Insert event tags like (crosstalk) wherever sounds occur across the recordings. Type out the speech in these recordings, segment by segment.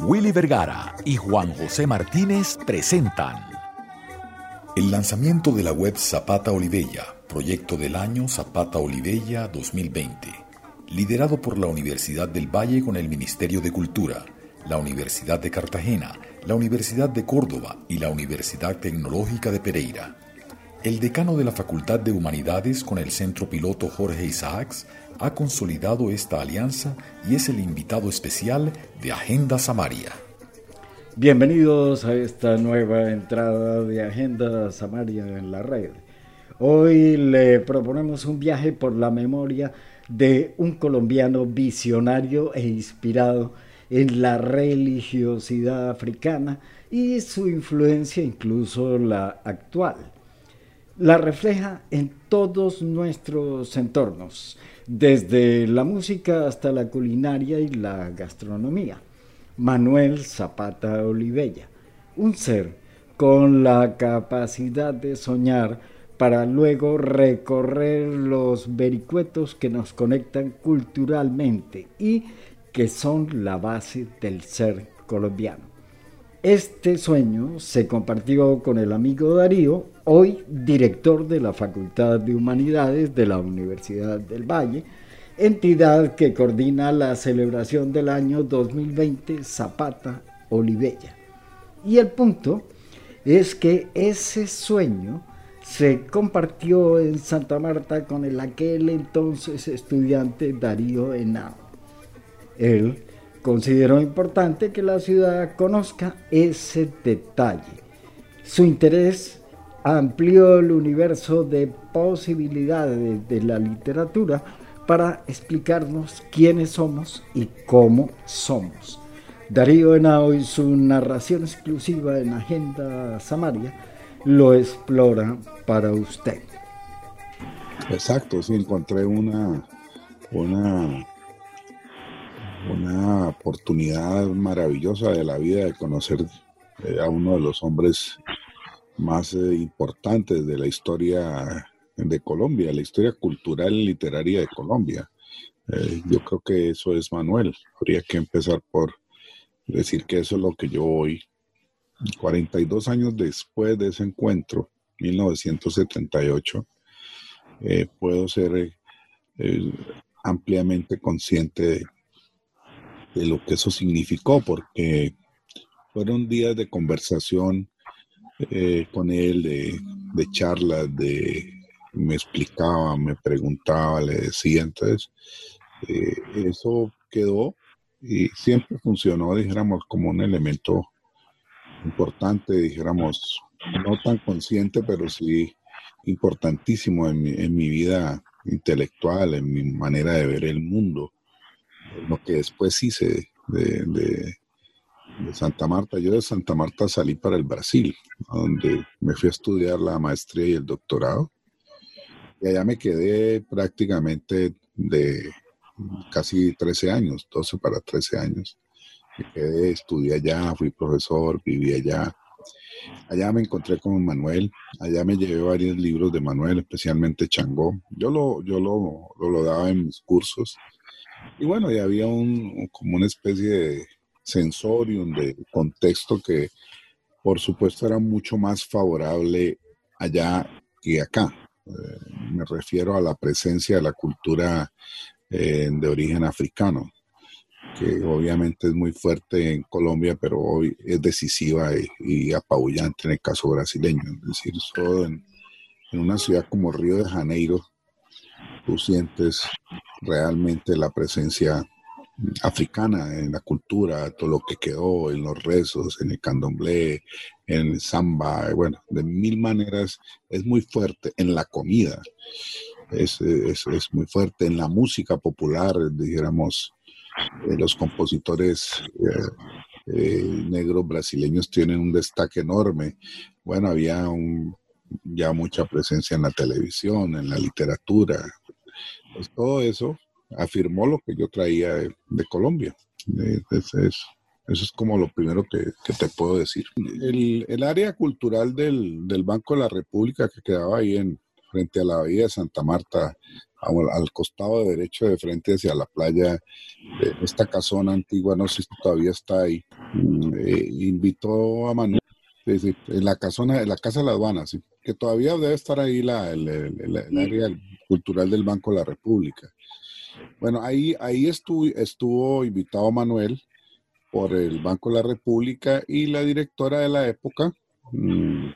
Willy Vergara y Juan José Martínez presentan el lanzamiento de la web Zapata Olivella, proyecto del año Zapata Olivella 2020, liderado por la Universidad del Valle con el Ministerio de Cultura, la Universidad de Cartagena, la Universidad de Córdoba y la Universidad Tecnológica de Pereira. El decano de la Facultad de Humanidades con el Centro Piloto Jorge Isaacs ha consolidado esta alianza y es el invitado especial de Agenda Samaria. Bienvenidos a esta nueva entrada de Agenda Samaria en la red. Hoy le proponemos un viaje por la memoria de un colombiano visionario e inspirado en la religiosidad africana y su influencia incluso la actual. La refleja en todos nuestros entornos desde la música hasta la culinaria y la gastronomía. Manuel Zapata Olivella, un ser con la capacidad de soñar para luego recorrer los vericuetos que nos conectan culturalmente y que son la base del ser colombiano. Este sueño se compartió con el amigo Darío, hoy director de la Facultad de Humanidades de la Universidad del Valle, entidad que coordina la celebración del año 2020 Zapata Olivella. Y el punto es que ese sueño se compartió en Santa Marta con el aquel entonces estudiante Darío Henao. Él Consideró importante que la ciudad conozca ese detalle. Su interés amplió el universo de posibilidades de la literatura para explicarnos quiénes somos y cómo somos. Darío Henao y su narración exclusiva en Agenda Samaria lo explora para usted. Exacto, sí, encontré una, una una oportunidad maravillosa de la vida de conocer eh, a uno de los hombres más eh, importantes de la historia de Colombia, la historia cultural y literaria de Colombia. Eh, yo creo que eso es Manuel. Habría que empezar por decir que eso es lo que yo hoy, 42 años después de ese encuentro, 1978, puedo ser ampliamente consciente de de lo que eso significó, porque fueron días de conversación eh, con él, de, charlas, de me explicaba, me preguntaba, le decía, entonces eh, eso quedó y siempre funcionó, dijéramos, como un elemento importante, dijéramos, no tan consciente, pero sí importantísimo en mi, en mi vida intelectual, en mi manera de ver el mundo lo que después hice de, Santa Marta. Yo de Santa Marta salí para el Brasil, donde me fui a estudiar la maestría y el doctorado. Y allá me quedé prácticamente de casi 13 años, 12 para 13 años. Me quedé, estudié allá, fui profesor, viví allá. Allá me encontré con Manuel, allá me llevé varios libros de Manuel, especialmente Changó. Yo lo, yo lo, lo, lo daba en mis cursos y bueno, y había un, como una especie de sensorium, de contexto que por supuesto era mucho más favorable allá que acá. Eh, me refiero a la presencia de la cultura eh, de origen africano, que obviamente es muy fuerte en Colombia, pero hoy es decisiva y, apabullante en el caso brasileño. Es decir, en una ciudad como Río de Janeiro, tú sientes realmente la presencia africana en la cultura, todo lo que quedó en los rezos, en el candomblé, en el samba, bueno, de mil maneras es muy fuerte en la comida, es, es, es muy fuerte en la música popular, dijéramos, eh, los compositores eh, eh, negros brasileños tienen un destaque enorme. Bueno, había un, ya mucha presencia en la televisión, en la literatura, pues todo eso afirmó lo que yo traía de, Colombia. eso es como lo primero que, te puedo decir. El, área cultural del, Banco de la República que quedaba ahí en, frente a la bahía de Santa Marta, al, costado derecho de frente hacia la playa, de esta casona antigua, no sé si todavía está ahí, mm, eh, invitó a Manuel, en la casona, en la casa de la aduana, sí, que todavía debe estar ahí la, el, área cultural del Banco de la República. Bueno, ahí, ahí estuvo, estuvo invitado Manuel por el Banco de la República y la directora de la época, mm,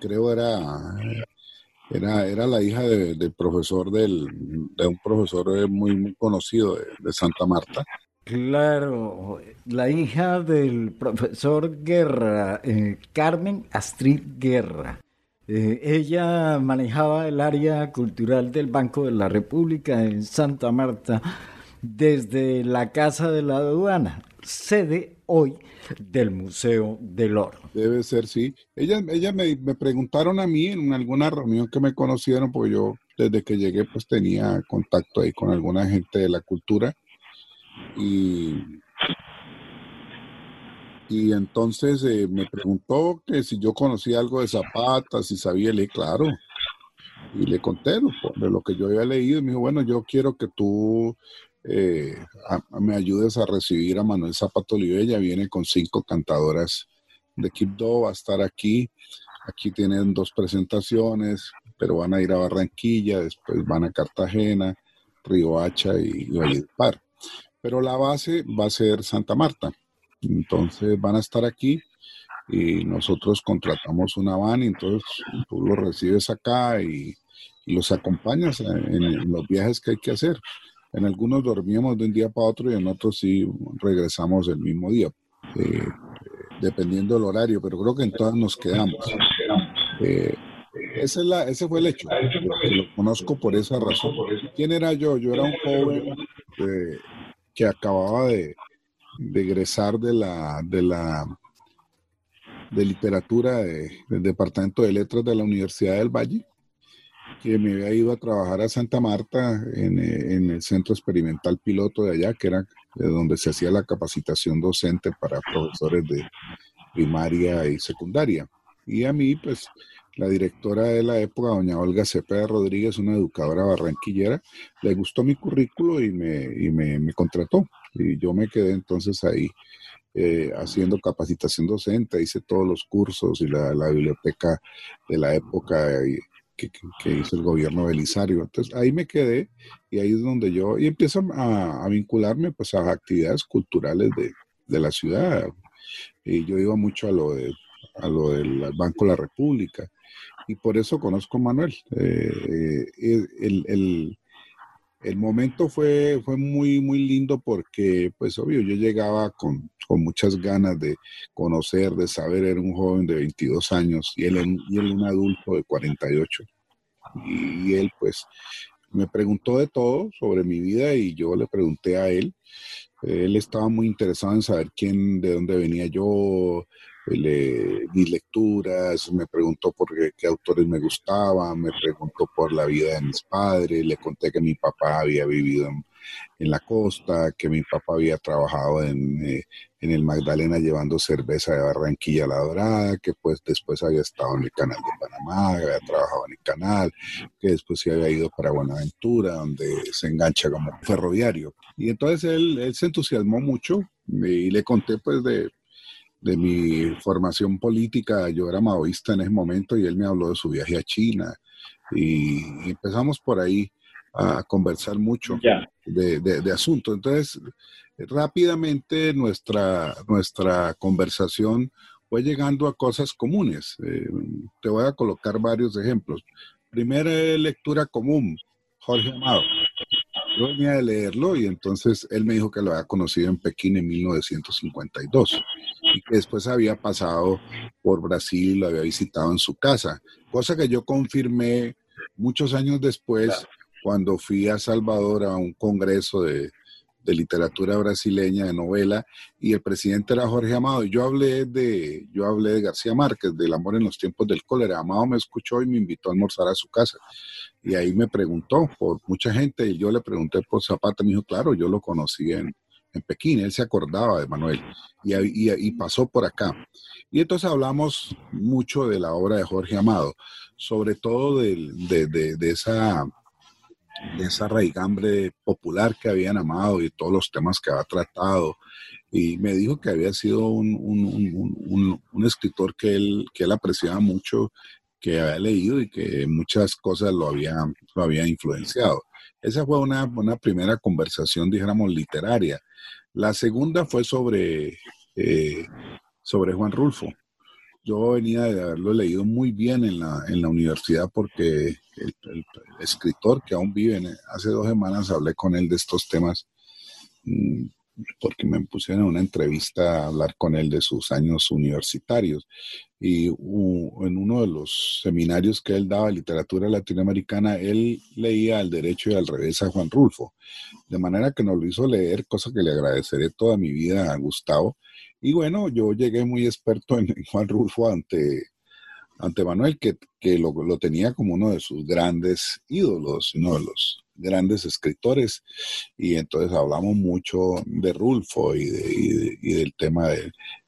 creo era era, era la hija del profesor del, de un profesor muy, muy conocido de, Santa Marta. Claro, la hija del profesor Guerra, eh, Carmen Astrid Guerra. Eh, ella manejaba el área cultural del Banco de la República en Santa Marta desde la Casa de la Aduana, sede hoy del Museo del Oro. Debe ser, sí. Ella, ella me, preguntaron a mí en alguna reunión que me conocieron, porque yo desde que llegué pues tenía contacto ahí con alguna gente de la cultura. Y, y entonces eh, me preguntó que si yo conocía algo de Zapata, si sabía, le claro. Y le conté de lo que yo había leído. Y me dijo, bueno, yo quiero que tú eh, me ayudes a recibir a Manuel Zapato Olivella. Viene con cinco cantadoras de Quibdó, va a estar aquí. Aquí tienen dos presentaciones, pero van a ir a Barranquilla, después van a Cartagena, Río Hacha y, Valledupar. Pero la base va a ser Santa Marta. Entonces van a estar aquí y nosotros contratamos una van y entonces tú los recibes acá y, los acompañas en, los viajes que hay que hacer. En algunos dormíamos de un día para otro y en otros sí regresamos el mismo día, eh, dependiendo del horario, pero creo que en todas nos quedamos. Eh, ese, es la, ese fue el hecho, lo conozco por esa razón. ¿Quién era yo? Yo era un joven eh, que acababa de, de, egresar de la, de la de literatura del Departamento de Letras de la Universidad del Valle que me había ido a trabajar a Santa Marta en, el centro experimental piloto de allá, que era de donde se hacía la capacitación docente para profesores de primaria y secundaria. Y a mí, pues, la directora de la época, doña Olga Cepeda Rodríguez, una educadora barranquillera, le gustó mi currículo y me, y me, contrató. Y yo me quedé entonces ahí eh, haciendo capacitación docente, hice todos los cursos y la, biblioteca de la época que, hizo el gobierno Belisario. Entonces ahí me quedé y ahí es donde yo, y empiezo a, vincularme pues a actividades culturales de, de, la ciudad. Y yo iba mucho a lo, de, a lo del Banco de la República y por eso conozco a Manuel. Eh, eh, el, el, el, momento fue, fue muy, muy lindo porque, pues obvio, yo llegaba con, con, muchas ganas de conocer, de saber, era un joven de 22 años y él, y él un adulto de 48 y él pues me preguntó de todo sobre mi vida y yo le pregunté a él. Él estaba muy interesado en saber quién, de dónde venía yo, le lecturas, me preguntó por qué, autores me gustaban, me preguntó por la vida de mis padres, le conté que mi papá había vivido en, la costa, que mi papá había trabajado en, eh, en el Magdalena llevando cerveza de Barranquilla a La Dorada, que pues después había estado en el canal de Panamá, había trabajado en el canal, que después se había ido para Buenaventura, donde se engancha como ferroviario. Y entonces él, él se entusiasmó mucho y le conté pues de, de mi formación política. Yo era maoísta en ese momento y él me habló de su viaje a China y empezamos por ahí a conversar mucho de, de, de asuntos. Entonces, rápidamente nuestra, nuestra conversación fue llegando a cosas comunes. Eh, te voy a colocar varios ejemplos. Primera lectura común, Jorge Amado. Yo venía de leerlo y entonces él me dijo que lo había conocido en Pekín en 1952 y que después había pasado por Brasil y lo había visitado en su casa, cosa que yo confirmé muchos años después cuando fui a Salvador a un congreso de, de literatura brasileña, de novela, y el presidente era Jorge Amado. Yo hablé de, yo hablé de García Márquez, del amor en los tiempos del cólera. Amado me escuchó y me invitó a almorzar a su casa. Y ahí me preguntó por mucha gente, y yo le pregunté por Zapata, me dijo, claro, yo lo conocí en, en Pekín, él se acordaba de Manuel, y, pasó por acá. Y entonces hablamos mucho de la obra de Jorge Amado, sobre todo de, esa raigambre popular que habían amado y todos los temas que había tratado. Y me dijo que había sido un, escritor que él, que él apreciaba mucho, que había leído y que muchas cosas lo lo había influenciado. Esa fue una, una primera conversación, dijéramos, literaria. La segunda fue sobre, eh, sobre Juan Rulfo. Yo venía de haberlo leído muy bien en la, en la universidad porque el, escritor que aún vive, hace dos semanas hablé con él de estos temas mm, porque me pusieron en una entrevista a hablar con él de sus años universitarios. Y en uno de los seminarios que él daba de literatura latinoamericana, él leía al derecho y al revés a Juan Rulfo. De manera que nos lo hizo leer, cosa que le agradeceré toda mi vida a Gustavo. Y bueno, yo llegué muy experto en, Juan Rulfo ante, ante Manuel, que, que lo, lo, tenía como uno de sus grandes ídolos, uno de los grandes escritores. Y entonces hablamos mucho de Rulfo y, de, y, del tema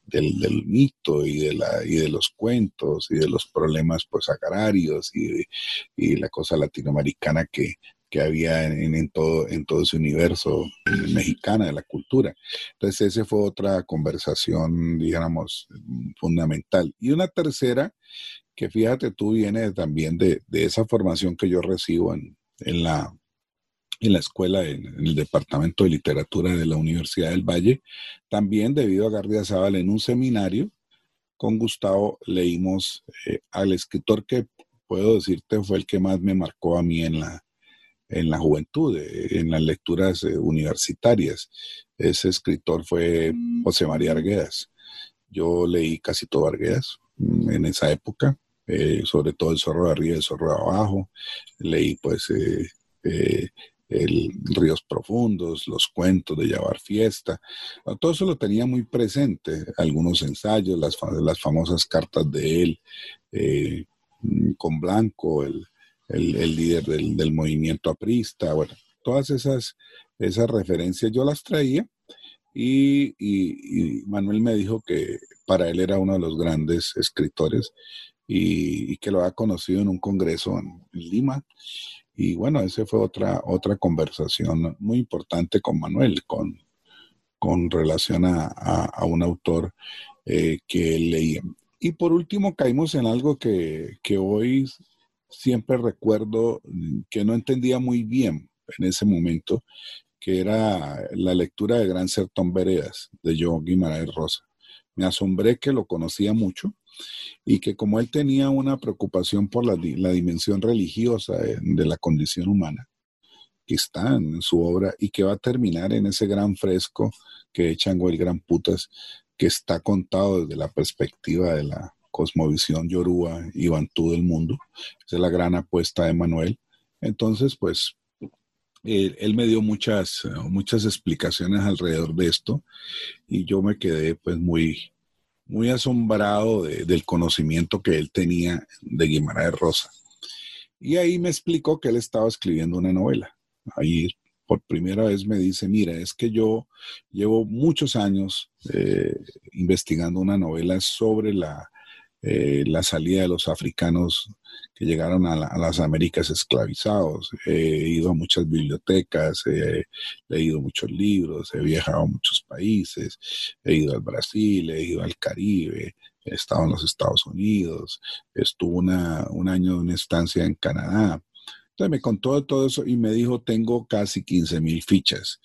del, mito y de, la, y de los cuentos y de los problemas pues agrarios y, la cosa latinoamericana que, que había en, en, todo, en todo ese universo mexicana de la cultura. Entonces, esa fue otra conversación, digamos, fundamental. Y una tercera, que fíjate tú, viene también de, de esa formación que yo recibo en, en la, en la escuela, en, el Departamento de Literatura de la Universidad del Valle. También, debido a Gardia Zaval, en un seminario con Gustavo leímos eh, al escritor que puedo decirte fue el que más me marcó a mí en la, en la juventud, eh, en las lecturas eh, universitarias. Ese escritor fue José María Arguedas. Yo leí casi todo Arguedas mm, en esa época, sobre todo El zorro de arriba y El zorro de abajo. Leí pues el Ríos Profundos, los cuentos de Llevar Fiesta, todo eso lo tenía muy presente, algunos ensayos, las, las famosas cartas de él eh, con Blanco, el, líder del, movimiento aprista, bueno, todas esas, esas referencias yo las traía y, Manuel me dijo que para él era uno de los grandes escritores y, que lo había conocido en un congreso en Lima y bueno, esa fue otra, otra conversación muy importante con Manuel, con, con relación a, un autor eh, que leía. Y por último, caímos en algo que, que hoy siempre recuerdo que no entendía muy bien en ese momento, que era la lectura de Gran Sertón Veredas de Joe Guimarães Rosa. Me asombré que lo conocía mucho y que como él tenía una preocupación por la, dimensión religiosa de, la condición humana, que está en su obra y que va a terminar en ese gran fresco que echan el Gran Putas, que está contado desde la perspectiva de la cosmovisión yoruba y bantú del mundo. Es la gran apuesta de Manuel. Entonces, pues, él, él, me dio muchas, muchas explicaciones alrededor de esto y yo me quedé pues muy, muy asombrado del conocimiento que él tenía de Guimarães Rosa. Y ahí me explicó que él estaba escribiendo una novela. Ahí por primera vez me dice, mira, es que yo llevo muchos años eh, investigando una novela sobre la, eh, la salida de los africanos que llegaron a, las Américas esclavizados. He ido a muchas bibliotecas, he leído muchos libros, he viajado a muchos países, he ido al Brasil, he ido al Caribe, he estado en los Estados Unidos, estuve una, un año de una estancia en Canadá. Entonces me contó todo eso y me dijo, tengo casi 15 mil fichas.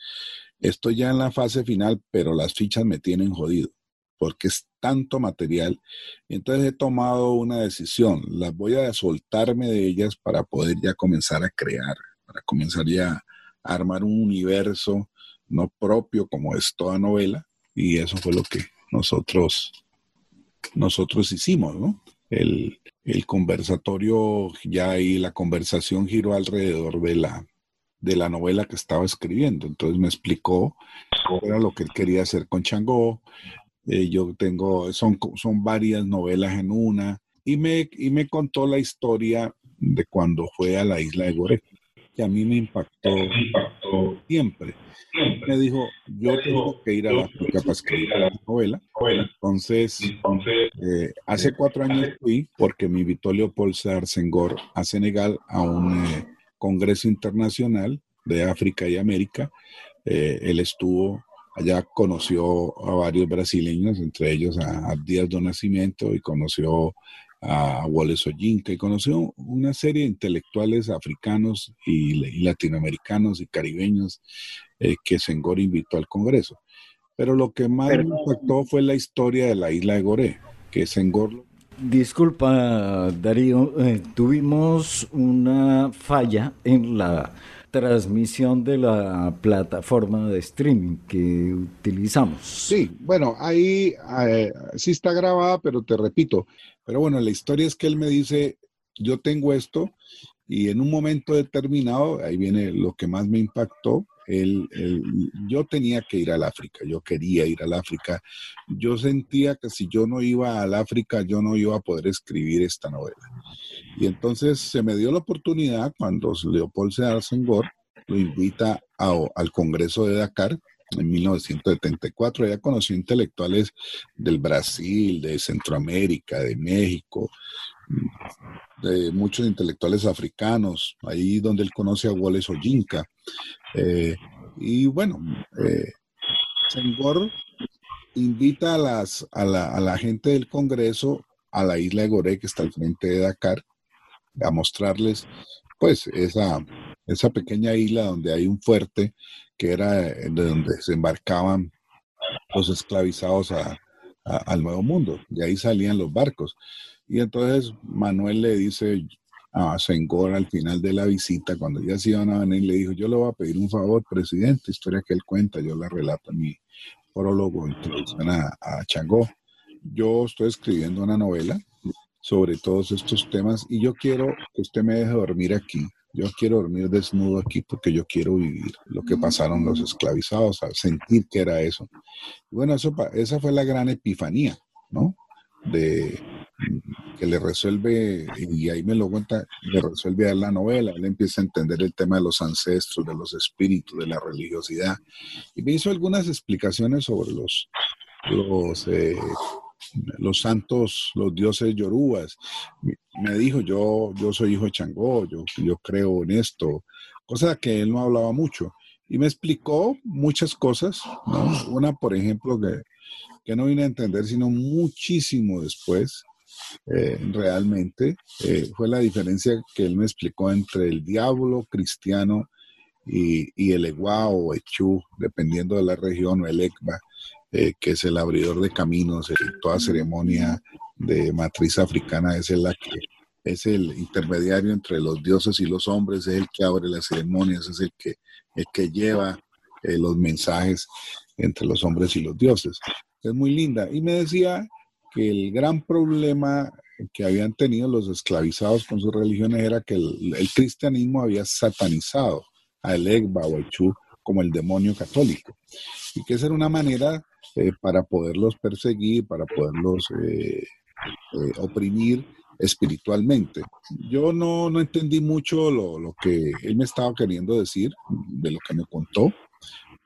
Estoy ya en la fase final, pero las fichas me tienen jodido porque es tanto material. Entonces he tomado una decisión, las voy a soltarme de ellas para poder ya comenzar a crear, para comenzar ya a armar un universo no propio como es toda novela. Y eso fue lo que nosotros, nosotros hicimos, ¿no? El, el conversatorio ya ahí, la conversación giró alrededor de la, de la novela que estaba escribiendo. Entonces me explicó era lo que él quería hacer con Changó, eh, yo tengo, son, son varias novelas en una, y me, y me contó la historia de cuando fue a la isla de Gore, que a mí me impactó, siempre. Me dijo, yo tengo que ir a la la novela. Entonces, eh, hace cuatro años fui porque me invitó Leopold Sédar Senghor a Senegal a un, eh, Congreso Internacional de África y América. Eh, él estuvo allá, conoció a varios brasileños, entre ellos a, Díaz do Nascimento y conoció a Wallace Oyinka y conoció una serie de intelectuales africanos y, latinoamericanos y caribeños eh, que Senghor invitó al Congreso. Pero lo que más me impactó fue la historia de la isla de Goré, que Senghor... Disculpa, Darío, eh, tuvimos una falla en la transmisión de la plataforma de streaming que utilizamos. Sí, bueno, ahí eh, sí está grabada, pero te repito, pero bueno, la historia es que él me dice, yo tengo esto y en un momento determinado, ahí viene lo que más me impactó, yo tenía que ir al África, yo quería ir al África. Yo sentía que si yo no iba al África, yo no iba a poder escribir esta novela. Y entonces se me dio la oportunidad cuando Leopold Sedar lo invita al Congreso de Dakar en 1974. Ya conocí intelectuales del Brasil, de Centroamérica, de México, de muchos intelectuales africanos, ahí donde él conoce a Wallace Oyinka. Eh, y bueno, eh, Senghor invita a, las, a, la, a la gente del Congreso a la isla de Goré, que está al frente de Dakar, a mostrarles pues esa, esa pequeña isla donde hay un fuerte que era de donde se embarcaban los esclavizados al Nuevo Mundo, y ahí salían los barcos. Y entonces Manuel le dice a Senghor al final de la visita, cuando ya se iban a venir, le dijo, yo le voy a pedir un favor, presidente, historia que él cuenta, yo la relato en mi prólogo, introducción a, a Changó. Yo estoy escribiendo una novela sobre todos estos temas y yo quiero que usted me deje dormir aquí. Yo quiero dormir desnudo aquí porque yo quiero vivir lo que pasaron los esclavizados, sentir que era eso. Bueno, eso, esa fue la gran epifanía, ¿no? De, que le resuelve, y ahí me lo cuenta, le resuelve a la novela, él empieza a entender el tema de los ancestros, de los espíritus, de la religiosidad, y me hizo algunas explicaciones sobre los, los, eh, los santos, los dioses yorubas. Me dijo, yo, yo soy hijo de Changó, yo, yo creo en esto, cosa que él no hablaba mucho. Y me explicó muchas cosas, Una, por ejemplo, que, que no vine a entender sino muchísimo después, eh, realmente eh, fue la diferencia que él me explicó entre el diablo cristiano y, el Eguá o Echú, dependiendo de la región, o el Ekba, eh, que es el abridor de caminos. toda ceremonia de matriz africana es la que es el intermediario entre los dioses y los hombres, es el que abre las ceremonias, es el que, el que lleva los mensajes entre los hombres y los dioses. Es muy linda. Y me decía que el gran problema que habían tenido los esclavizados con sus religiones era que el, cristianismo había satanizado a el Egba o el Chu como el demonio católico. Y que esa era una manera eh, para poderlos perseguir, para poderlos eh, eh, oprimir espiritualmente. Yo no, no entendí mucho lo, lo, que él me estaba queriendo decir, de lo que me contó,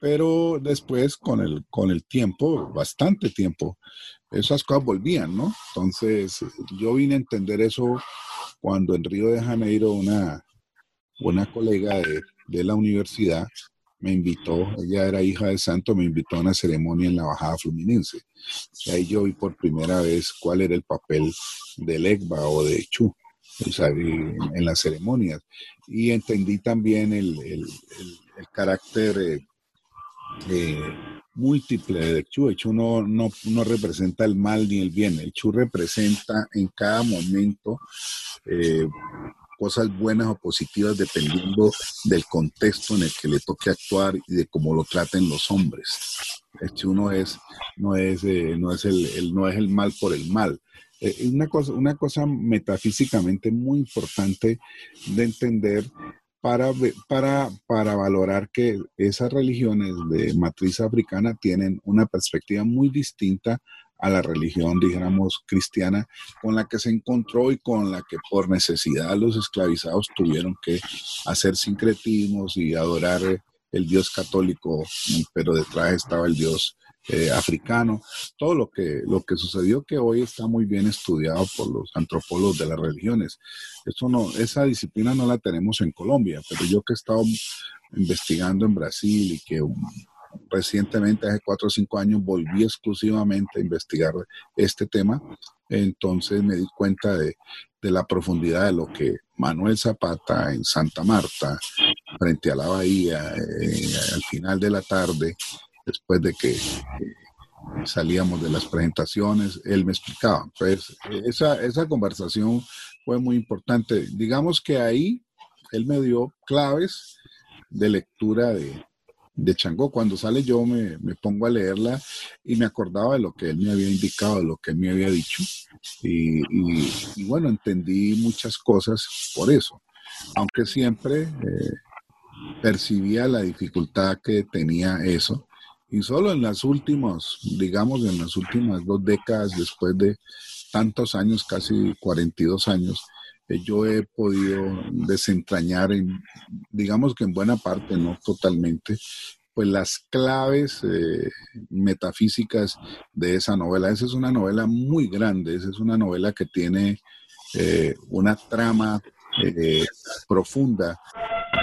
pero después con el, con el tiempo, bastante tiempo, esas cosas volvían, ¿no? Entonces, yo vine a entender eso cuando en Río de Janeiro una, una colega de, de la universidad me invitó, ella era hija de santo, me invitó a una ceremonia en la Bajada Fluminense. Y ahí yo vi por primera vez cuál era el papel del EGBA o de Chu en, las ceremonias. Y entendí también el, el, el, carácter eh, eh, múltiple de Chu. El Chu no, no, representa el mal ni el bien. El Chu representa en cada momento eh, cosas buenas o positivas dependiendo del contexto en el que le toque actuar y de cómo lo traten los hombres. El Chu no es, no es, eh, no es, el, no es el mal por el mal. Es una cosa, una cosa metafísicamente muy importante de entender para, para, para valorar que esas religiones de matriz africana tienen una perspectiva muy distinta a la religión, dijéramos, cristiana, con la que se encontró y con la que por necesidad los esclavizados tuvieron que hacer sincretismos y adorar el Dios católico, pero detrás estaba el Dios eh, africano, todo lo que, lo que sucedió que hoy está muy bien estudiado por los antropólogos de las religiones. Eso no, esa disciplina no la tenemos en Colombia, pero yo que he estado investigando en Brasil y que recientemente, hace cuatro o cinco años, volví exclusivamente a investigar este tema, entonces me di cuenta de, de la profundidad de lo que Manuel Zapata en Santa Marta, frente a la bahía, eh, al final de la tarde, después de que salíamos de las presentaciones, él me explicaba. Pues esa, esa conversación fue muy importante. Digamos que ahí él me dio claves de lectura de, de Changó. Cuando sale yo me, me, pongo a leerla y me acordaba de lo que él me había indicado, de lo que él me había dicho. Y, y, bueno, entendí muchas cosas por eso. Aunque siempre eh, percibía la dificultad que tenía eso. Y solo en las últimas, digamos, en las últimas dos décadas, después de tantos años, casi 42 años, eh, yo he podido desentrañar, en, digamos que en buena parte, no totalmente, pues las claves eh, metafísicas de esa novela. Esa es una novela muy grande, esa es una novela que tiene eh, una trama profunda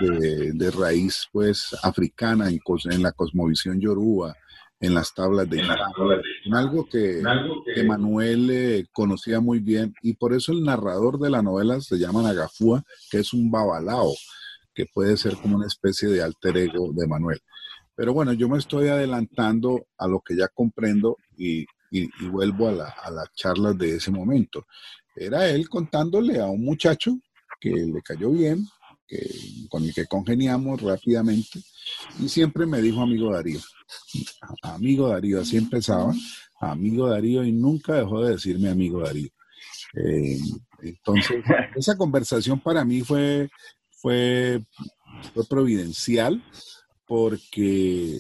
de, raíz pues africana en, en la cosmovisión yoruba, en las tablas de en algo que, que Manuel eh, conocía muy bien y por eso el narrador de la novela se llama Nagafúa, que es un babalao, que puede ser como una especie de alter ego de Manuel. Pero bueno, yo me estoy adelantando a lo que ya comprendo y, y, vuelvo a, la, a las charlas de ese momento. Era él contándole a un muchacho que le cayó bien, que, con el que congeniamos rápidamente, y siempre me dijo amigo Darío. Amigo Darío, así empezaba, amigo Darío, y nunca dejó de decirme amigo Darío. Eh, entonces, (laughs) esa conversación para mí fue, fue, fue providencial porque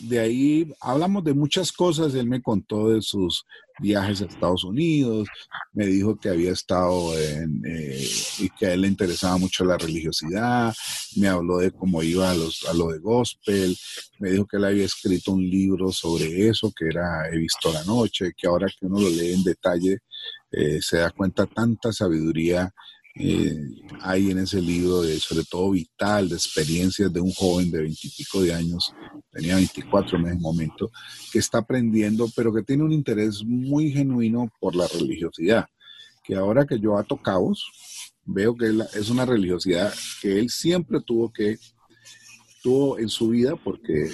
de ahí hablamos de muchas cosas. Él me contó de sus viajes a Estados Unidos, me dijo que había estado en, eh, y que a él le interesaba mucho la religiosidad, me habló de cómo iba a, los, a lo de gospel, me dijo que él había escrito un libro sobre eso, que era He visto la noche, que ahora que uno lo lee en detalle, eh, se da cuenta tanta sabiduría eh, hay en ese libro, de, sobre todo vital, de experiencias de un joven de veintipico de años, tenía 24 en ese momento, que está aprendiendo, pero que tiene un interés muy genuino por la religiosidad, que ahora que yo ato cabos, veo que es una religiosidad que él siempre tuvo que tuvo en su vida porque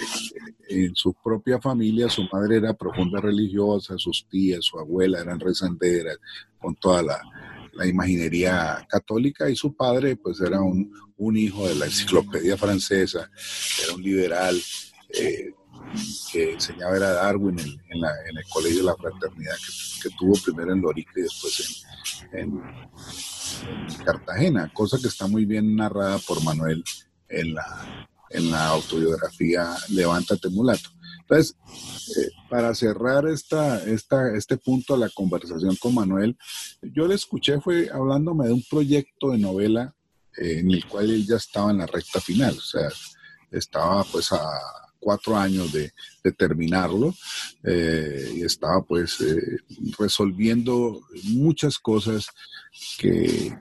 en su propia familia su madre era profunda religiosa, sus tías, su abuela eran rezanderas, con toda la, la imaginería católica y su padre pues era un, un hijo de la enciclopedia francesa, era un liberal eh, que enseñaba era Darwin en, en, la, en, el Colegio de la Fraternidad que, que tuvo primero en Lorica y después en, en, Cartagena, cosa que está muy bien narrada por Manuel en la, en la autobiografía Levántate Mulato. Entonces, eh, para cerrar esta, este punto de la conversación con Manuel, yo le escuché fue hablándome de un proyecto de novela eh, en el cual él ya estaba en la recta final, o sea, estaba pues a cuatro años de, terminarlo eh, y estaba pues resolviendo muchas cosas que,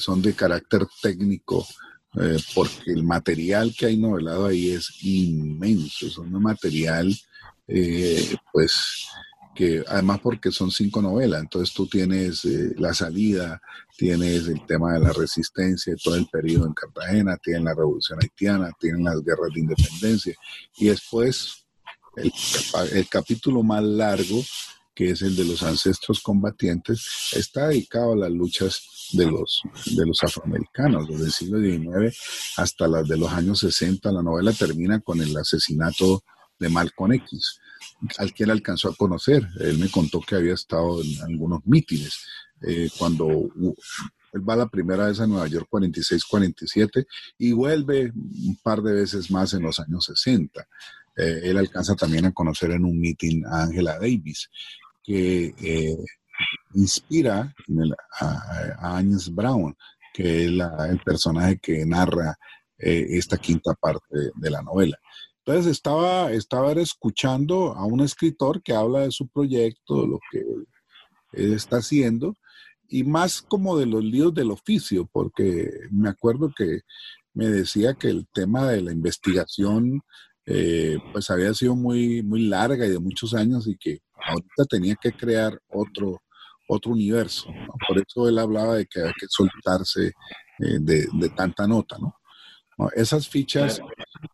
son de carácter técnico eh, porque el material que hay novelado ahí es inmenso, es un material, eh, pues, que además porque son cinco novelas, entonces tú tienes eh, la salida, tienes el tema de la resistencia, todo el periodo en Cartagena, tienes la revolución haitiana, tienes las guerras de independencia, y después el, el capítulo más largo que es el de los ancestros combatientes, está dedicado a las luchas de los, de los afroamericanos desde el siglo XIX hasta las de los años 60. La novela termina con el asesinato de Malcolm X, al que él alcanzó a conocer. Él me contó que había estado en algunos mítines. Eh, cuando él va la primera vez a Nueva York 46-47 y vuelve un par de veces más en los años 60. Eh, él alcanza también a conocer en un meeting a Angela Davis que eh, inspira a, a Brown, que es el personaje que narra eh, esta quinta parte de, la novela. Entonces estaba, estaba escuchando a un escritor que habla de su proyecto, lo que él está haciendo, y más como de los líos del oficio, porque me acuerdo que me decía que el tema de la investigación eh, pues había sido muy, muy larga y de muchos años y que ahorita tenía que crear otro, otro universo. Por eso él hablaba de que había que soltarse eh, de, de, tanta nota, ¿no? esas fichas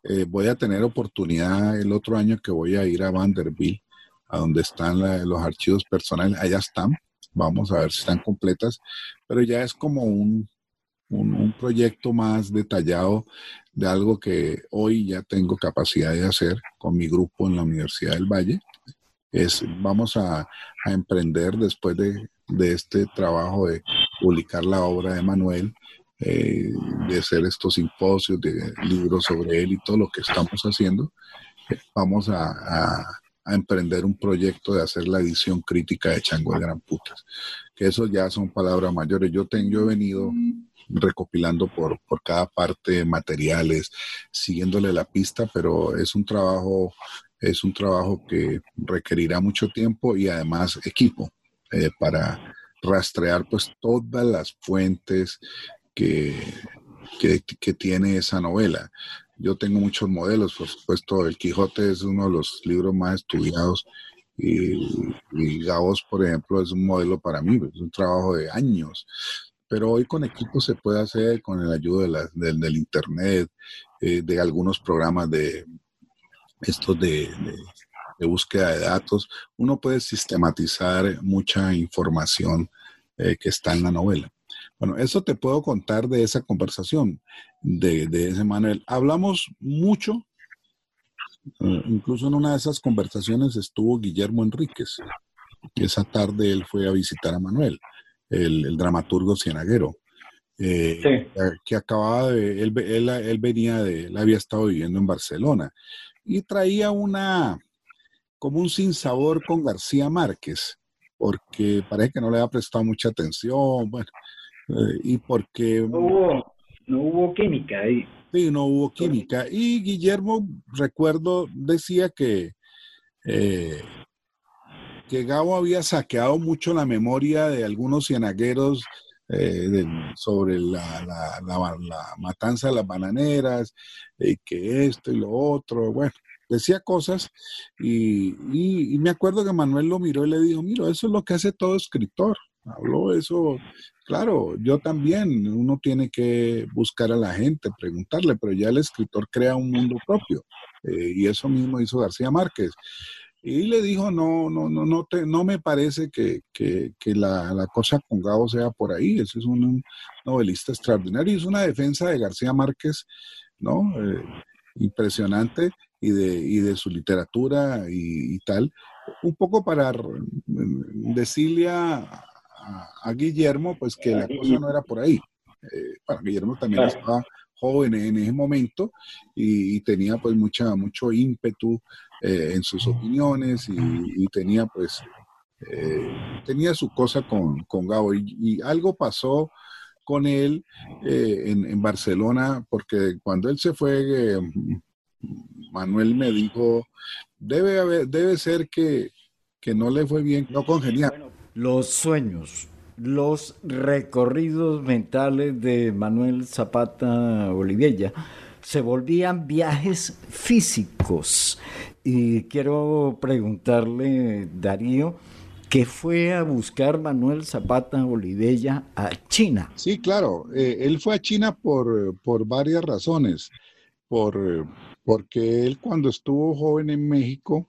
eh, voy a tener oportunidad el otro año que voy a ir a Vanderbilt, a donde están los archivos personales, allá están, vamos a ver si están completas, pero ya es como un, un, proyecto más detallado de algo que hoy ya tengo capacidad de hacer con mi grupo en la Universidad del Valle. Es, vamos a, a emprender después de, de, este trabajo de publicar la obra de Manuel, eh, de hacer estos simposios, de libros sobre él y todo lo que estamos haciendo. Vamos a, a, a emprender un proyecto de hacer la edición crítica de Chango de Gran Putas, que eso ya son palabras mayores. Yo, tengo, yo he venido recopilando por, por cada parte materiales, siguiéndole la pista, pero es un trabajo, es un trabajo que requerirá mucho tiempo y además equipo eh, para rastrear pues todas las fuentes que, que, que, tiene esa novela. Yo tengo muchos modelos, por supuesto, El Quijote es uno de los libros más estudiados y, y por ejemplo, es un modelo para mí, es un trabajo de años pero hoy con equipo se puede hacer con la ayuda de la, del internet, eh, de algunos programas de estos de, de, búsqueda de datos. Uno puede sistematizar mucha información eh, que está en la novela. Bueno, eso te puedo contar de esa conversación de, de ese Manuel. Hablamos mucho, eh, incluso en una de esas conversaciones estuvo Guillermo Enríquez. Esa tarde él fue a visitar a Manuel el, dramaturgo cienaguero, eh, que acababa de, él, él, venía de, él había estado viviendo en Barcelona y traía una, como un sinsabor con García Márquez, porque parece que no le había prestado mucha atención, bueno, eh, y porque... No hubo, no hubo química ahí. Sí, no hubo química. Y Guillermo, recuerdo, decía que eh, que Gabo había saqueado mucho la memoria de algunos cienagueros eh, sobre la, la, la, matanza de las bananeras, y que esto y lo otro, bueno, decía cosas y, y, me acuerdo que Manuel lo miró y le dijo, mira, eso es lo que hace todo escritor. Habló eso, claro, yo también, uno tiene que buscar a la gente, preguntarle, pero ya el escritor crea un mundo propio. Eh, y eso mismo hizo García Márquez. Y le dijo, no, no, no, no, te, no me parece que, que, que la, la, cosa con Gabo sea por ahí. Ese es un, novelista extraordinario y es una defensa de García Márquez, ¿no? Eh, impresionante y de, y de su literatura y, y, tal. Un poco para decirle a, a, Guillermo, pues que la cosa no era por ahí. Eh, para Guillermo también estaba joven en ese momento y, y, tenía pues mucha, mucho ímpetu eh, en sus opiniones y, tenía pues eh, tenía su cosa con, con Gabo y, y, algo pasó con él eh, en, en, Barcelona porque cuando él se fue Manuel me dijo debe haber, debe ser que, que no le fue bien, no congeniar. Los sueños, los recorridos mentales de Manuel Zapata Olivella se volvían viajes físicos. Y quiero preguntarle, Darío, ¿qué fue a buscar Manuel Zapata Olivella a China? Sí, claro, eh, él fue a China por, por varias razones. Por, porque él cuando estuvo joven en México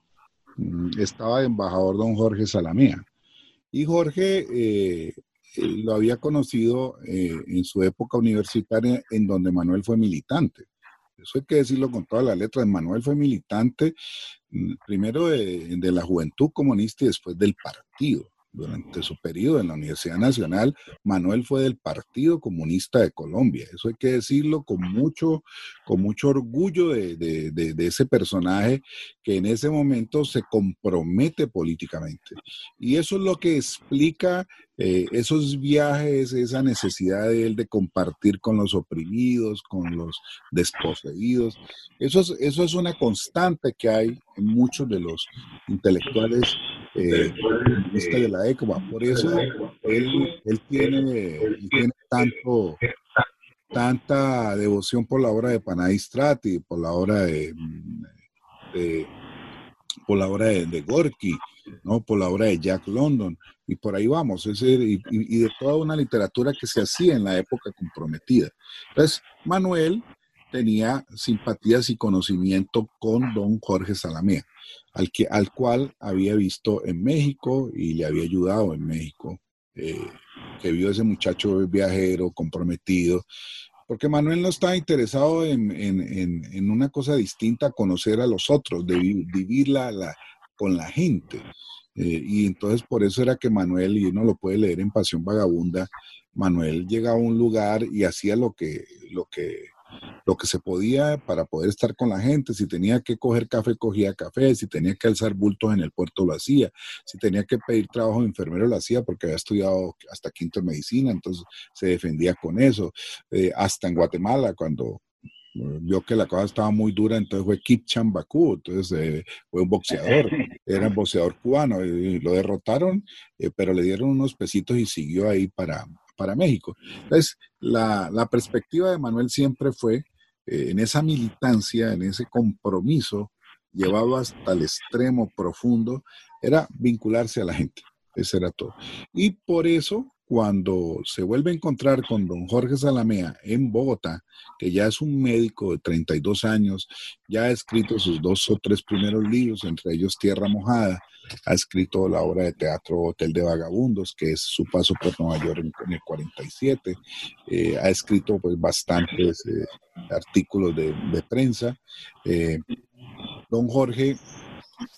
mm, estaba de embajador don Jorge Salamea. Y Jorge eh, lo había conocido eh, en su época universitaria en donde Manuel fue militante. Eso hay que decirlo con todas las letras. Manuel fue militante mm, primero de, de, la juventud comunista y después del partido. durante su periodo en la Universidad Nacional, Manuel fue del Partido Comunista de Colombia. Eso hay que decirlo con mucho, con mucho orgullo de, de, ese personaje que en ese momento se compromete políticamente. Y eso es lo que explica eh, esos viajes, esa necesidad de él de compartir con los oprimidos, con los desposeídos. Eso es, eso es una constante que hay en muchos de los intelectuales eh, de la ECOMA. Por eso él, él, tiene, tiene tanto, tanta devoción por la obra de Panadistrati, por la obra de, por la obra de, Gorky, ¿no? por la obra de Jack London, y por ahí vamos, ese, y, y, de toda una literatura que se hacía en la época comprometida. Entonces, Manuel tenía simpatías y conocimiento con don Jorge Salamea, al, que, al cual había visto en México y le había ayudado en México, eh, que vio ese muchacho viajero, comprometido, porque Manuel no estaba interesado en, en, una cosa distinta, conocer a los otros, de vivirla la, con la gente. Eh, y entonces por eso era que Manuel, y uno lo puede leer en Pasión Vagabunda, Manuel llegaba a un lugar y hacía lo que, lo que lo que se podía para poder estar con la gente. Si tenía que coger café, cogía café. Si tenía que alzar bultos en el puerto, lo hacía. Si tenía que pedir trabajo de enfermero, lo hacía porque había estudiado hasta quinto en medicina, entonces se defendía con eso. Eh, hasta en Guatemala, cuando vio que la cosa estaba muy dura, entonces fue Kipchan Bakú, entonces eh, fue un boxeador, (laughs) era un boxeador cubano, y lo derrotaron, pero le dieron unos pesitos y siguió ahí para, para México. Entonces, la, la perspectiva de Manuel siempre fue eh, en esa militancia, en ese compromiso, llevado hasta el extremo profundo, era vincularse a la gente. Eso era todo. Y por eso, cuando se vuelve a encontrar con don Jorge Salamea en Bogotá, que ya es un médico de 32 años, ya ha escrito sus dos o tres primeros libros, entre ellos Tierra Mojada, ha escrito la obra de teatro Hotel de Vagabundos, que es su paso por Nueva York en, el 47, eh, ha escrito pues bastantes eh, artículos de, prensa. Eh, don Jorge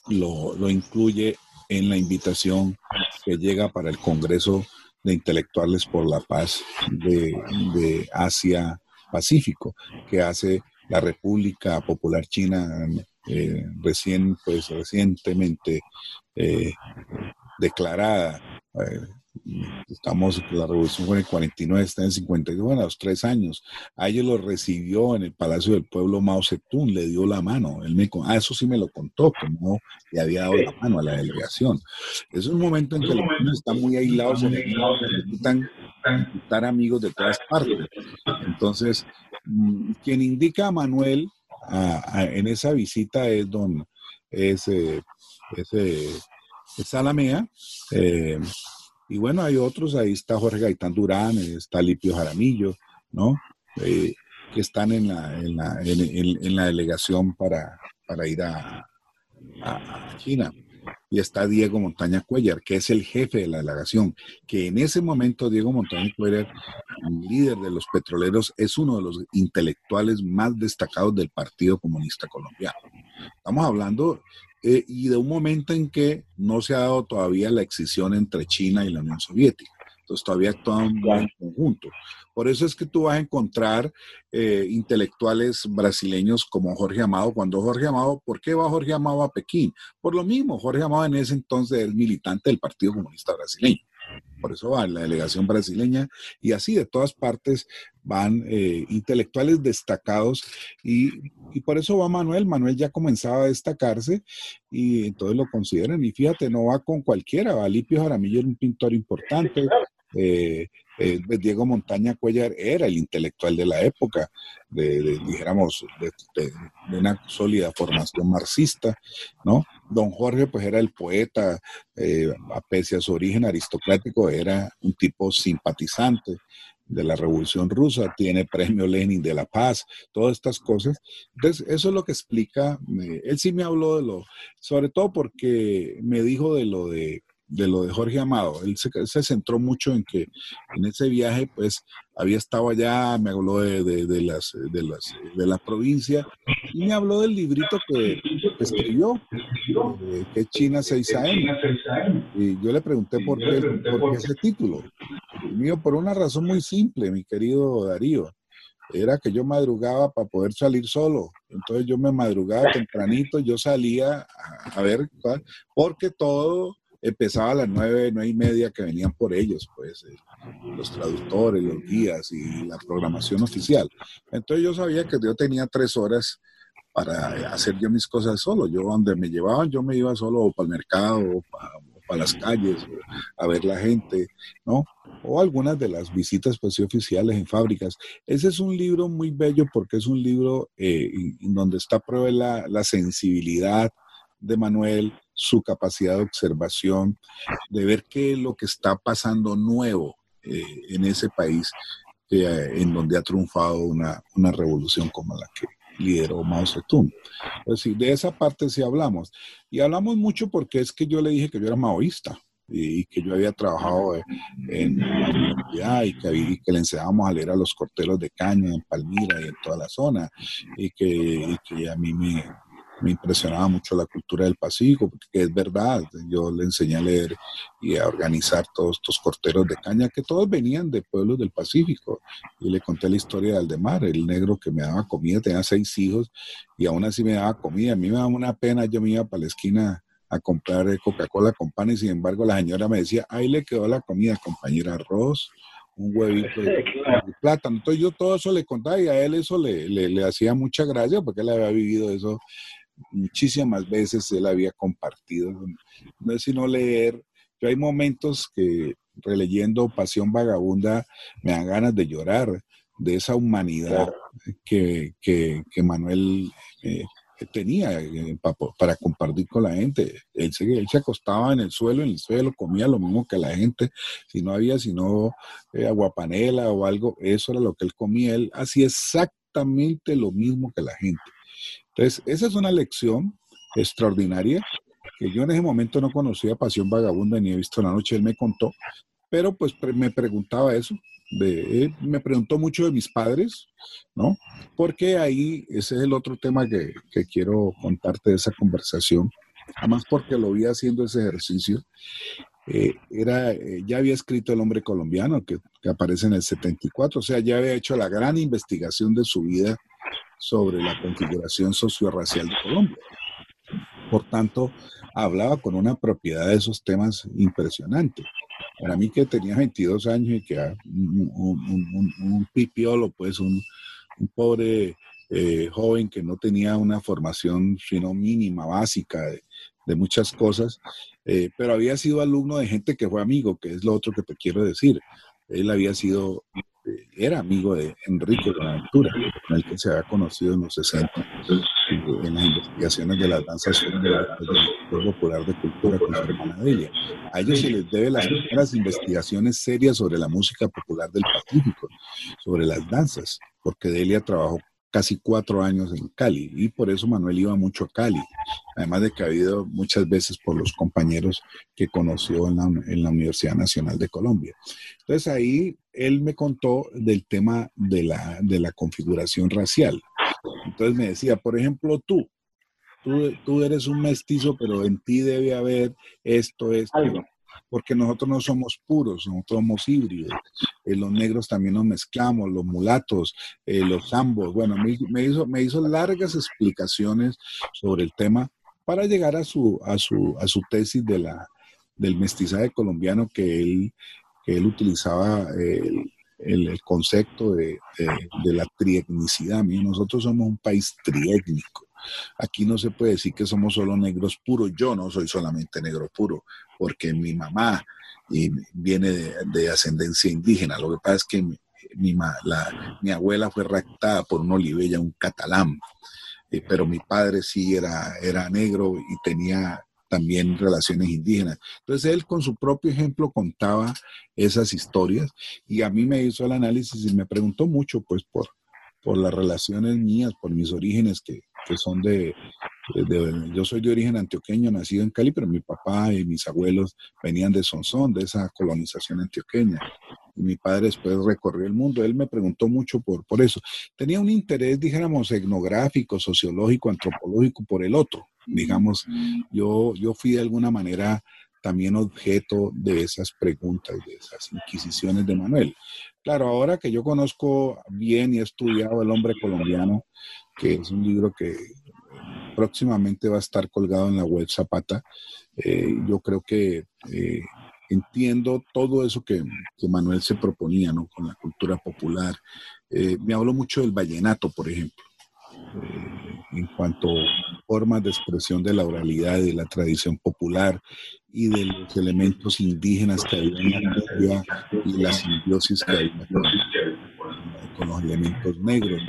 lo, lo incluye en la invitación que llega para el Congreso de Intelectuales por la Paz de, Asia Pacífico, que hace la República Popular China eh, recién, pues, recientemente eh, declarada. Eh, estamos, la revolución fue en el 49, está en 52, bueno, a los tres años. A ellos lo recibió en el Palacio del Pueblo Mao Zedong, le dio la mano. Él me, ah, eso sí me lo contó, no le había dado la mano a la delegación. Es un momento en que los niños están muy aislados, se necesitan estar amigos de todas partes. Entonces, mm, quien indica a Manuel en esa visita es don, es, eh, es, Salamea. Eh, y bueno, hay otros, ahí está Jorge Gaitán Durán, está Lipio Jaramillo, ¿no? Eh, que están en la, en la, en, la delegación para, para ir a, a, China. Y está Diego Montaña Cuellar, que es el jefe de la delegación, que en ese momento Diego Montaña Cuellar, líder de los petroleros, es uno de los intelectuales más destacados del Partido Comunista Colombiano. Estamos hablando eh, y de un momento en que no se ha dado todavía la excisión entre China y la Unión Soviética. Entonces todavía actúan en conjunto. Por eso es que tú vas a encontrar eh, intelectuales brasileños como Jorge Amado. Cuando Jorge Amado, ¿por qué va Jorge Amado a Pekín? Por lo mismo, Jorge Amado en ese entonces es militante del Partido Comunista Brasileño. Por eso va la delegación brasileña y así de todas partes van eh, intelectuales destacados y, por eso va Manuel. Manuel ya comenzaba a destacarse y entonces lo consideran. Y fíjate, no va con cualquiera, va Lipio Jaramillo, era un pintor importante. Eh, eh, Diego Montaña Cuellar era el intelectual de la época, de, dijéramos, de, una sólida formación marxista, ¿no? Don Jorge, pues era el poeta, eh, a pese a su origen aristocrático, era un tipo simpatizante de la Revolución Rusa, tiene premio Lenin de la Paz, todas estas cosas. Entonces, eso es lo que explica, él sí me habló de lo, sobre todo porque me dijo de lo de de lo de Jorge Amado. Él se, se, centró mucho en que en ese viaje, pues, había estado allá, me habló de, de, las, de, las, de la provincia y me habló del librito que, escribió, eh, que es China 6AM. Y yo le pregunté por, qué, por, qué ese título. mío, por una razón muy simple, mi querido Darío era que yo madrugaba para poder salir solo. Entonces yo me madrugaba tempranito, yo salía a, ver, porque todo empezaba a las nueve, nueve y media que venían por ellos, pues eh, los traductores, los guías y la programación oficial. Entonces yo sabía que yo tenía tres horas para hacer yo mis cosas solo. Yo donde me llevaban, yo me iba solo para el mercado, para, las calles, a ver la gente, ¿no? O algunas de las visitas pues, oficiales en fábricas. Ese es un libro muy bello porque es un libro eh, en donde está prueba la, la sensibilidad de Manuel, su capacidad de observación, de ver qué es lo que está pasando nuevo eh, en ese país eh, en donde ha triunfado una, una revolución como la que lideró Mao Zedong. Es decir, de esa parte sí hablamos. Y hablamos mucho porque es que yo le dije que yo era maoísta y, que yo había trabajado en la universidad y que, y que, le enseñábamos a leer a los corteros de caña en Palmira y en toda la zona y que, y que a mí me, me impresionaba mucho la cultura del Pacífico, porque es verdad, yo le enseñé a leer y a organizar todos estos corteros de caña, que todos venían de pueblos del Pacífico, y le conté la historia de Aldemar, el negro que me daba comida, tenía seis hijos, y aún así me daba comida, a mí me daba una pena, yo me iba para la esquina a comprar Coca-Cola con pan, y sin embargo la señora me decía, ahí le quedó la comida, compañera, arroz, un huevito (laughs) de, plátano. Entonces yo todo eso le contaba y a él eso le, le, le, hacía mucha gracia porque él había vivido eso muchísimas veces él había compartido. No es sino leer. Yo hay momentos que releyendo Pasión Vagabunda me dan ganas de llorar de esa humanidad que, que, Manuel eh, tenía eh, para, compartir con la gente. Él se, él se, acostaba en el suelo, en el suelo, comía lo mismo que la gente. Si no había sino eh, aguapanela o algo, eso era lo que él comía. Él hacía exactamente lo mismo que la gente. Entonces, esa es una lección extraordinaria que yo en ese momento no conocía Pasión Vagabunda ni he visto la noche, él me contó, pero pues me preguntaba eso, de, me preguntó mucho de mis padres, ¿no? Porque ahí ese es el otro tema que, que quiero contarte de esa conversación, además porque lo vi haciendo ese ejercicio. Eh, era, eh, ya había escrito El hombre colombiano, que, que aparece en el 74, o sea, ya había hecho la gran investigación de su vida sobre la configuración sociorracial de Colombia. Por tanto, hablaba con una propiedad de esos temas impresionante. Para mí que tenía 22 años y que un, un, un, pipiolo, pues un, pobre eh, joven que no tenía una formación sino mínima, básica de, de muchas cosas, eh, pero había sido alumno de gente que fue amigo, que es lo otro que te quiero decir. Él había sido era amigo de Enrique Buenaventura, con el que se había conocido en los 60, en las investigaciones de las danzas del Popular de Cultura con su hermana Delia. A ellos se les debe las primeras investigaciones serias sobre la música popular del Pacífico, sobre las danzas, porque Delia trabajó casi cuatro años en Cali y por eso Manuel iba mucho a Cali, además de que ha ido muchas veces por los compañeros que conoció en la, en la, Universidad Nacional de Colombia. Entonces ahí él me contó del tema de la, de la configuración racial. Entonces me decía, por ejemplo, tú, tú, tú eres un mestizo, pero en ti debe haber esto, esto porque nosotros no somos puros, nosotros somos híbridos. Eh, los negros también nos mezclamos, los mulatos, eh, los ambos. Bueno, me, hizo, me hizo largas explicaciones sobre el tema para llegar a su, a su, a su tesis de la, del mestizaje colombiano que él, que él utilizaba. el, el, concepto de, de, la trietnicidad. Nosotros somos un país triétnico. Aquí no se puede decir que somos solo negros puros. Yo no soy solamente negro puro, porque mi mamá viene de, ascendencia indígena. Lo que pasa es que mi, mi abuela fue raptada por un olivella, un catalán, eh, pero mi padre sí era, era negro y tenía también relaciones indígenas. Entonces él con su propio ejemplo contaba esas historias y a mí me hizo el análisis y me preguntó mucho pues por, por las relaciones mías, por mis orígenes que, que son de, Yo soy de origen antioqueño, nacido en Cali, pero mi papá y mis abuelos venían de Sonsón, de esa colonización antioqueña. Y mi padre después recorrió el mundo. Él me preguntó mucho por, por eso. Tenía un interés, dijéramos, etnográfico, sociológico, antropológico por el otro, digamos, yo, yo fui de alguna manera también objeto de esas preguntas, de esas inquisiciones de Manuel. Claro, ahora que yo conozco bien y he estudiado El hombre colombiano, que es un libro que próximamente va a estar colgado en la web Zapata, eh, yo creo que eh, entiendo todo eso que, Manuel se proponía, ¿no? Con la cultura popular. Eh, me habló mucho del vallenato, por ejemplo, en cuanto a formas de expresión de la oralidad de la tradición popular y de los elementos indígenas que hay en la y la simbiosis que hay con los elementos negros.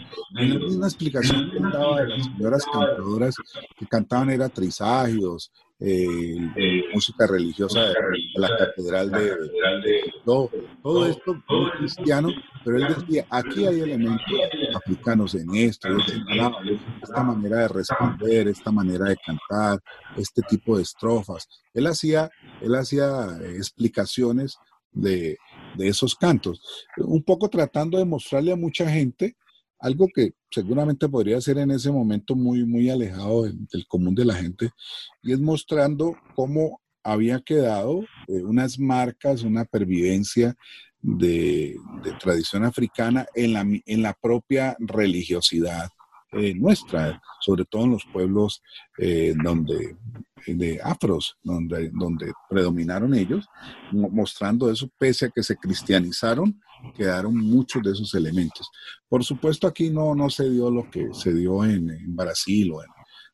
Una explicación que daba de las señoras cantadoras que cantaban era triságidos, eh, música religiosa de, la catedral de, todo, todo esto cristiano, pero él decía, aquí hay elementos africanos en esto, esta manera de responder, esta manera de cantar, este tipo de estrofas. Él hacía, él hacía explicaciones de, de esos cantos, un poco tratando de mostrarle a mucha gente algo que seguramente podría ser en ese momento muy, muy alejado del, común de la gente, y es mostrando cómo había quedado eh, unas marcas, una pervivencia de, tradición africana en la, en la propia religiosidad eh, nuestra, sobre todo en los pueblos eh, donde, de afros, donde, donde predominaron ellos, mostrando eso, pese a que se cristianizaron, quedaron muchos de esos elementos. Por supuesto, aquí no, no se dio lo que se dio en, Brasil o en,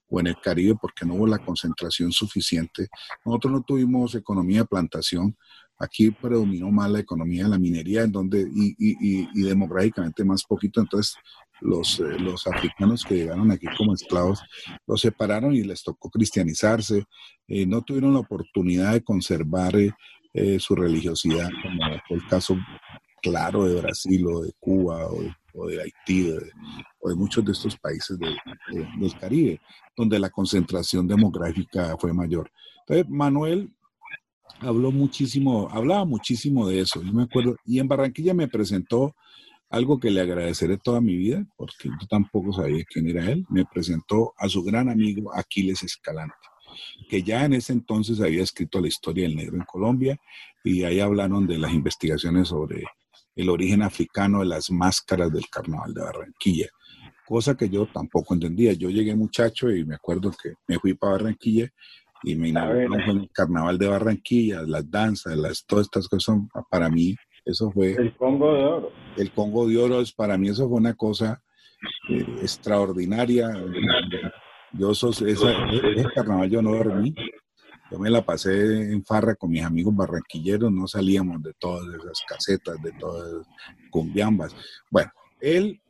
o en el Caribe porque no hubo la concentración suficiente. Nosotros no tuvimos economía de plantación, aquí predominó más la economía de la minería en donde, y, y, y, demográficamente más poquito, entonces los, eh, los africanos que llegaron aquí como esclavos los separaron y les tocó cristianizarse, eh, no tuvieron la oportunidad de conservar eh, su religiosidad, como fue el caso claro de Brasil o de Cuba o de, Haití o de muchos de estos países del Caribe, donde la concentración demográfica fue mayor. Entonces, Manuel habló muchísimo, hablaba muchísimo de eso, yo me acuerdo, y en Barranquilla me presentó algo que le agradeceré toda mi vida, porque yo tampoco sabía quién era él, me presentó a su gran amigo Aquiles Escalante, que ya en ese entonces había escrito la historia del negro en Colombia, y ahí hablaron de las investigaciones sobre el origen africano de las máscaras del carnaval de Barranquilla, cosa que yo tampoco entendía. Yo llegué muchacho y me acuerdo que me fui para Barranquilla y me inauguraron con el carnaval de Barranquilla, las danzas, las, todas estas cosas, para mí, eso fue... El Congo de Oro. El Congo de Oro, es, para mí eso fue una cosa eh, extraordinaria. Yo ese, ese carnaval yo no dormí, yo me la pasé en farra con mis amigos barranquilleros, no salíamos de todas esas casetas, de todas cumbiambas. Bueno, él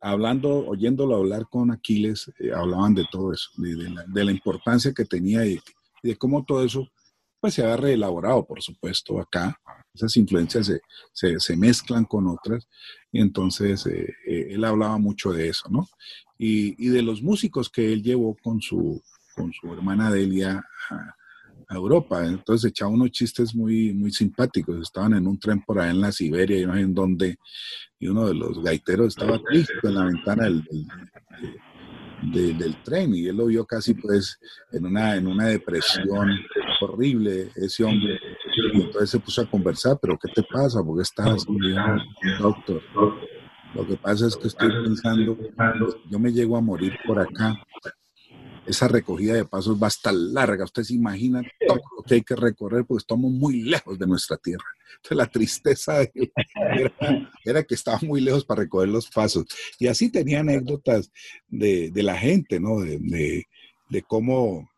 hablando, oyéndolo hablar con Aquiles, eh, hablaban de todo eso, de, la, importancia que tenía y, de cómo todo eso pues se ha reelaborado, por supuesto, acá. Esas influencias se, se, mezclan con otras y entonces eh, eh, él hablaba mucho de eso, ¿no? Y, y, de los músicos que él llevó con su, con su hermana Delia a, Europa. Entonces echaba unos chistes muy, muy simpáticos. Estaban en un tren por ahí en la Siberia, y no sé en dónde, y uno de los gaiteros estaba triste en la ventana del, del, tren y él lo vio casi pues en una, en una depresión horrible ese hombre. Y entonces se puso a conversar, pero ¿qué te pasa? ¿Por qué estás doctor? Lo que pasa es que estoy pensando, yo me llego a morir por acá esa recogida de pasos va a estar larga. Ustedes se imaginan todo lo que hay que recorrer porque estamos muy lejos de nuestra tierra. Entonces la tristeza era, que estaba muy lejos para recoger los pasos. Y así tenía anécdotas de, la gente, ¿no? De, cómo,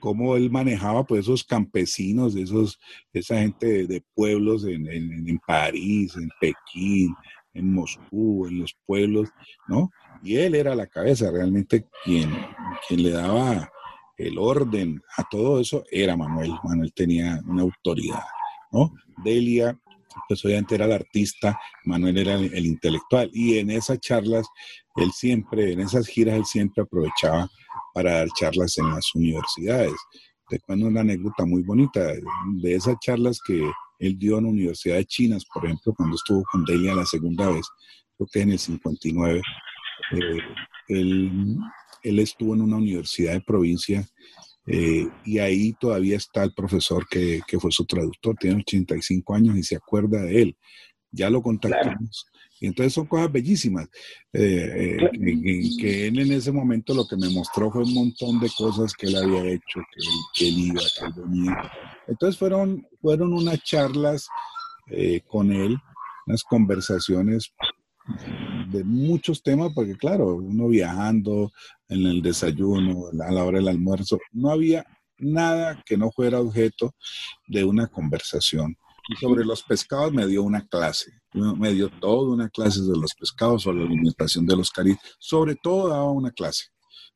cómo él manejaba pues esos campesinos, esos, esa gente de, pueblos en, en París, en Pekín, en Moscú, en los pueblos, ¿no? Y él era la cabeza, realmente quien, quien le daba el orden a todo eso era Manuel. Manuel tenía una autoridad, ¿no? Delia, pues obviamente era el artista, Manuel era el, intelectual. Y en esas charlas, él siempre, en esas giras, él siempre aprovechaba para dar charlas en las universidades. Te cuento una anécdota muy bonita de esas charlas que él dio en la Universidad de Chinas, por ejemplo, cuando estuvo con Delia la segunda vez, creo que en el 59 eh, él él estuvo en una universidad de provincia eh, y ahí todavía está el profesor que, que, fue su traductor, tiene 85 años y se acuerda de él. Ya lo contactamos. Y entonces son cosas bellísimas. Eh, eh, que, él en ese momento lo que me mostró fue un montón de cosas que él había hecho, que, él iba, que él venía. Entonces fueron, fueron unas charlas con él, unas conversaciones de muchos temas, porque claro, uno viajando en el desayuno, a la hora del almuerzo, no había nada que no fuera objeto de una conversación. Y sobre los pescados me dio una clase, me dio toda una clase de los pescados, sobre la alimentación de los caribes, sobre todo daba una clase.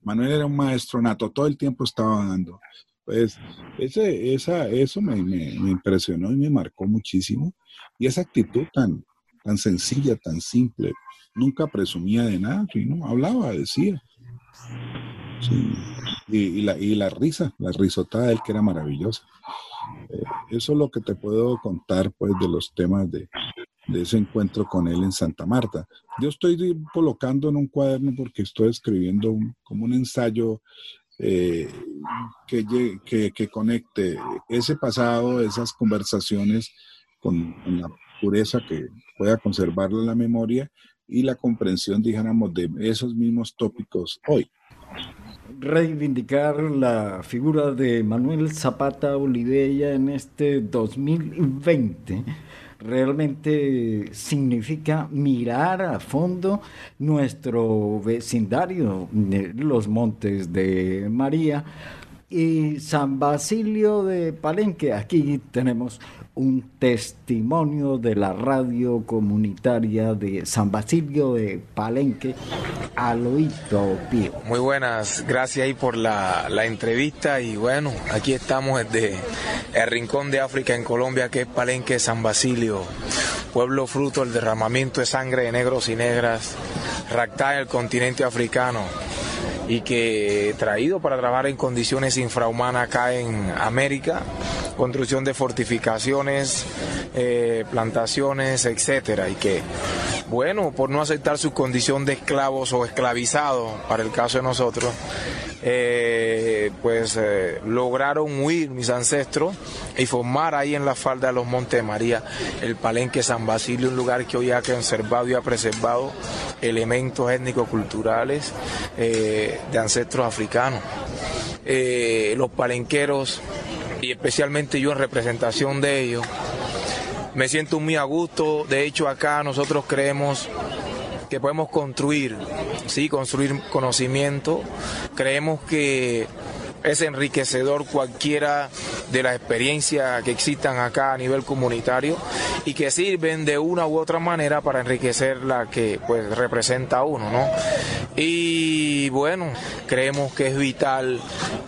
Manuel era un maestro nato, todo el tiempo estaba dando. Pues ese, esa, eso me, impresionó y me marcó muchísimo. Y esa actitud tan, tan sencilla, tan simple. Nunca presumía de nada, sino hablaba, decía. Y, la, y, la, risa, la risotada de él que era maravillosa. Eh, eso es lo que te puedo contar pues de los temas de, ese encuentro con él en Santa Marta. Yo estoy colocando en un cuaderno porque estoy escribiendo como un ensayo eh, que, que, conecte ese pasado, esas conversaciones con, con la pureza que pueda conservarla la memoria y la comprensión, dijéramos, de esos mismos tópicos hoy. Reivindicar la figura de Manuel Zapata Olivella en este 2020 realmente significa mirar a fondo nuestro vecindario, los Montes de María y San Basilio de Palenque. Aquí tenemos un testimonio de la radio comunitaria de San Basilio de Palenque, Aloito Pío. Muy buenas, gracias por la, la, entrevista y bueno, aquí estamos desde el rincón de África en Colombia que es Palenque, San Basilio, pueblo fruto del derramamiento de sangre de negros y negras, racta el continente africano y que traído para trabajar en condiciones infrahumanas acá en América, construcción de fortificaciones, eh, plantaciones, etcétera, y que bueno, por no aceptar su condición de esclavos o esclavizados, para el caso de nosotros, eh, pues eh, lograron huir mis ancestros y formar ahí en la falda de los Montes María el Palenque San Basilio, un lugar que hoy ha conservado y ha preservado elementos étnico-culturales eh, de ancestros africanos. los palenqueros, y especialmente yo en representación de ellos, me siento muy a gusto. De hecho, acá nosotros creemos que podemos construir, sí, construir conocimiento. Creemos que es enriquecedor cualquiera de las experiencias que existan acá a nivel comunitario y que sirven de una u otra manera para enriquecer la que pues representa a uno, ¿no? Y bueno, creemos que es vital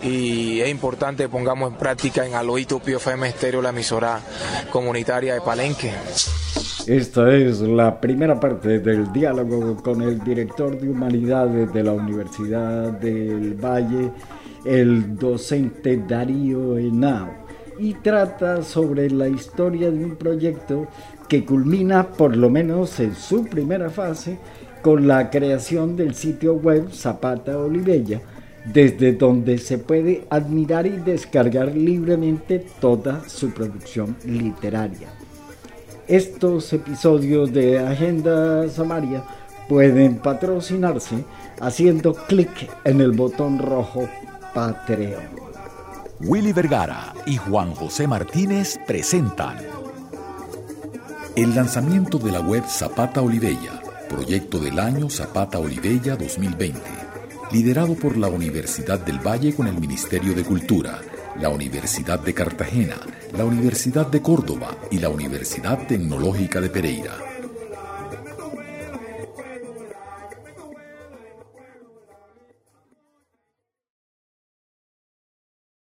y es importante que pongamos en práctica en Aloito Pio FM Estéreo la emisora comunitaria de Palenque. Esta es la primera parte del diálogo con el director de Humanidades de la Universidad del Valle, el docente Darío Henao, y trata sobre la historia de un proyecto que culmina, por lo menos en su primera fase, con la creación del sitio web Zapata Olivella, desde donde se puede admirar y descargar libremente toda su producción literaria. Estos episodios de Agenda Samaria pueden patrocinarse haciendo clic en el botón rojo Patreon. Willy Vergara y Juan José Martínez presentan el lanzamiento de la web Zapata Olivella, proyecto del año Zapata Olivella 2020, liderado por la Universidad del Valle con el Ministerio de Cultura la Universidad de Cartagena, la Universidad de Córdoba y la Universidad Tecnológica de Pereira.